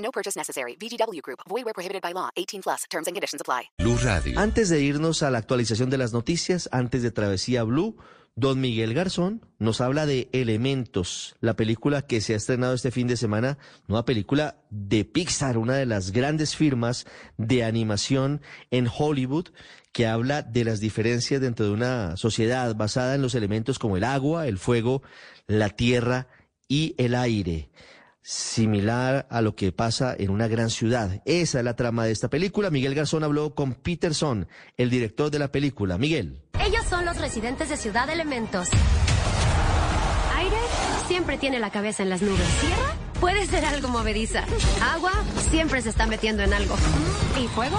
No purchase necessary. VGW Group. Void where prohibited by law. 18 plus. Terms and conditions apply. Blue Radio. Antes de irnos a la actualización de las noticias, antes de Travesía Blue, don Miguel Garzón nos habla de Elementos, la película que se ha estrenado este fin de semana, nueva película de Pixar, una de las grandes firmas de animación en Hollywood, que habla de las diferencias dentro de una sociedad basada en los elementos como el agua, el fuego, la tierra y el aire similar a lo que pasa en una gran ciudad. Esa es la trama de esta película. Miguel Garzón habló con Peterson, el director de la película. Miguel. Ellos son los residentes de Ciudad Elementos. Aire siempre tiene la cabeza en las nubes. Tierra puede ser algo movediza. Agua siempre se está metiendo en algo. ¿Y fuego?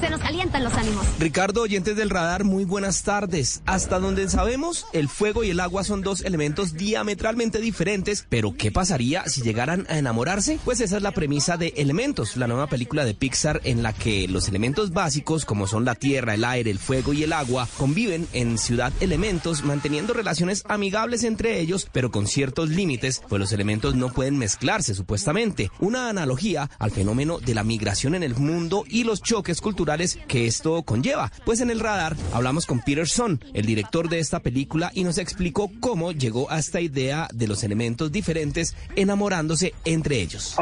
Se nos calientan los ánimos. Ricardo, oyentes del radar, muy buenas tardes. Hasta donde sabemos, el fuego y el agua son dos elementos diametralmente diferentes, pero ¿qué pasaría si llegaran a enamorarse? Pues esa es la premisa de Elementos, la nueva película de Pixar en la que los elementos básicos, como son la tierra, el aire, el fuego y el agua, conviven en Ciudad Elementos, manteniendo relaciones amigables entre ellos, pero con ciertos límites, pues los elementos no pueden mezclarse, supuestamente. Una analogía al fenómeno de la migración en el mundo y los choques culturales que esto conlleva. Pues en el radar hablamos con Peterson, el director de esta película, y nos explicó cómo llegó a esta idea de los elementos diferentes enamorándose entre ellos.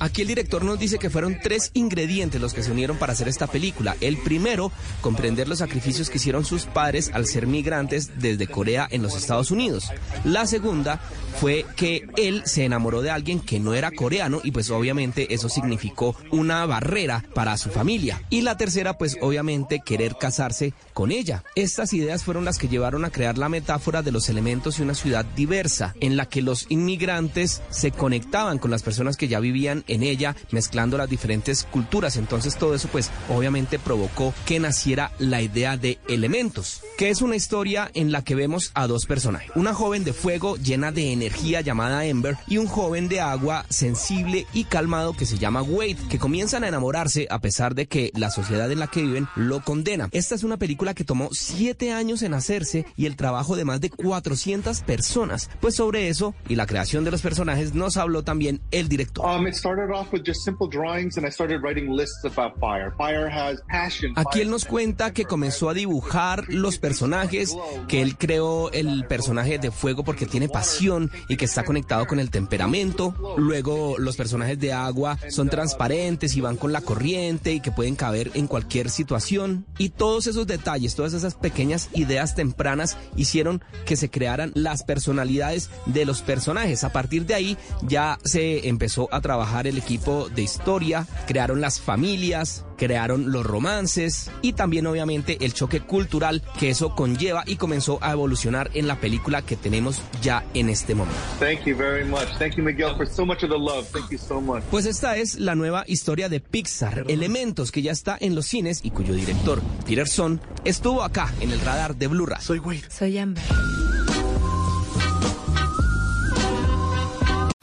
Aquí el director nos dice que fueron tres ingredientes los que se unieron para hacer esta película. El primero, comprender los sacrificios que hicieron sus padres al ser migrantes desde Corea en los Estados Unidos. La segunda fue que él se enamoró de alguien que no era coreano y pues obviamente eso significó una barrera para su familia. Y la tercera pues obviamente querer casarse con ella. Estas ideas fueron las que llevaron a crear la metáfora de los elementos y una ciudad diversa en la que los inmigrantes se conectaban con las personas que ya vivían en ella mezclando las diferentes culturas. Entonces todo eso pues obviamente provocó que naciera la idea de elementos, que es una historia en la que vemos a dos personajes. Una joven de fuego llena de energía llamada Ember y un joven de agua sensible y calmado que se llama Wade, que comienzan a enamorarse a pesar de que la sociedad en la que viven lo condena. Esta es una película que tomó siete años en hacerse y el trabajo de más de 400 personas. Pues sobre eso y la creación de los personajes nos habló también el director. Aquí él nos cuenta que comenzó a dibujar los personajes, que él creó el personaje de fuego porque tiene pasión y que está conectado con el temperamento. Luego los personajes de agua son transparentes y van con la corriente y que pueden caber en cualquier situación. Y todos esos detalles, todas esas pequeñas ideas tempranas hicieron que se crearan las personalidades de los personajes. A partir de ahí ya se empezó a trabajar el equipo de historia, crearon las familias, crearon los romances y también obviamente el choque cultural que eso conlleva y comenzó a evolucionar en la película que tenemos ya en este momento. Thank you very much. Thank you Miguel for so much of the love. Thank you so much. Pues esta es la nueva historia de Pixar, Elementos que ya está en los cines y cuyo director Peterson estuvo acá en el radar de Blue. Soy Wade. Soy Amber.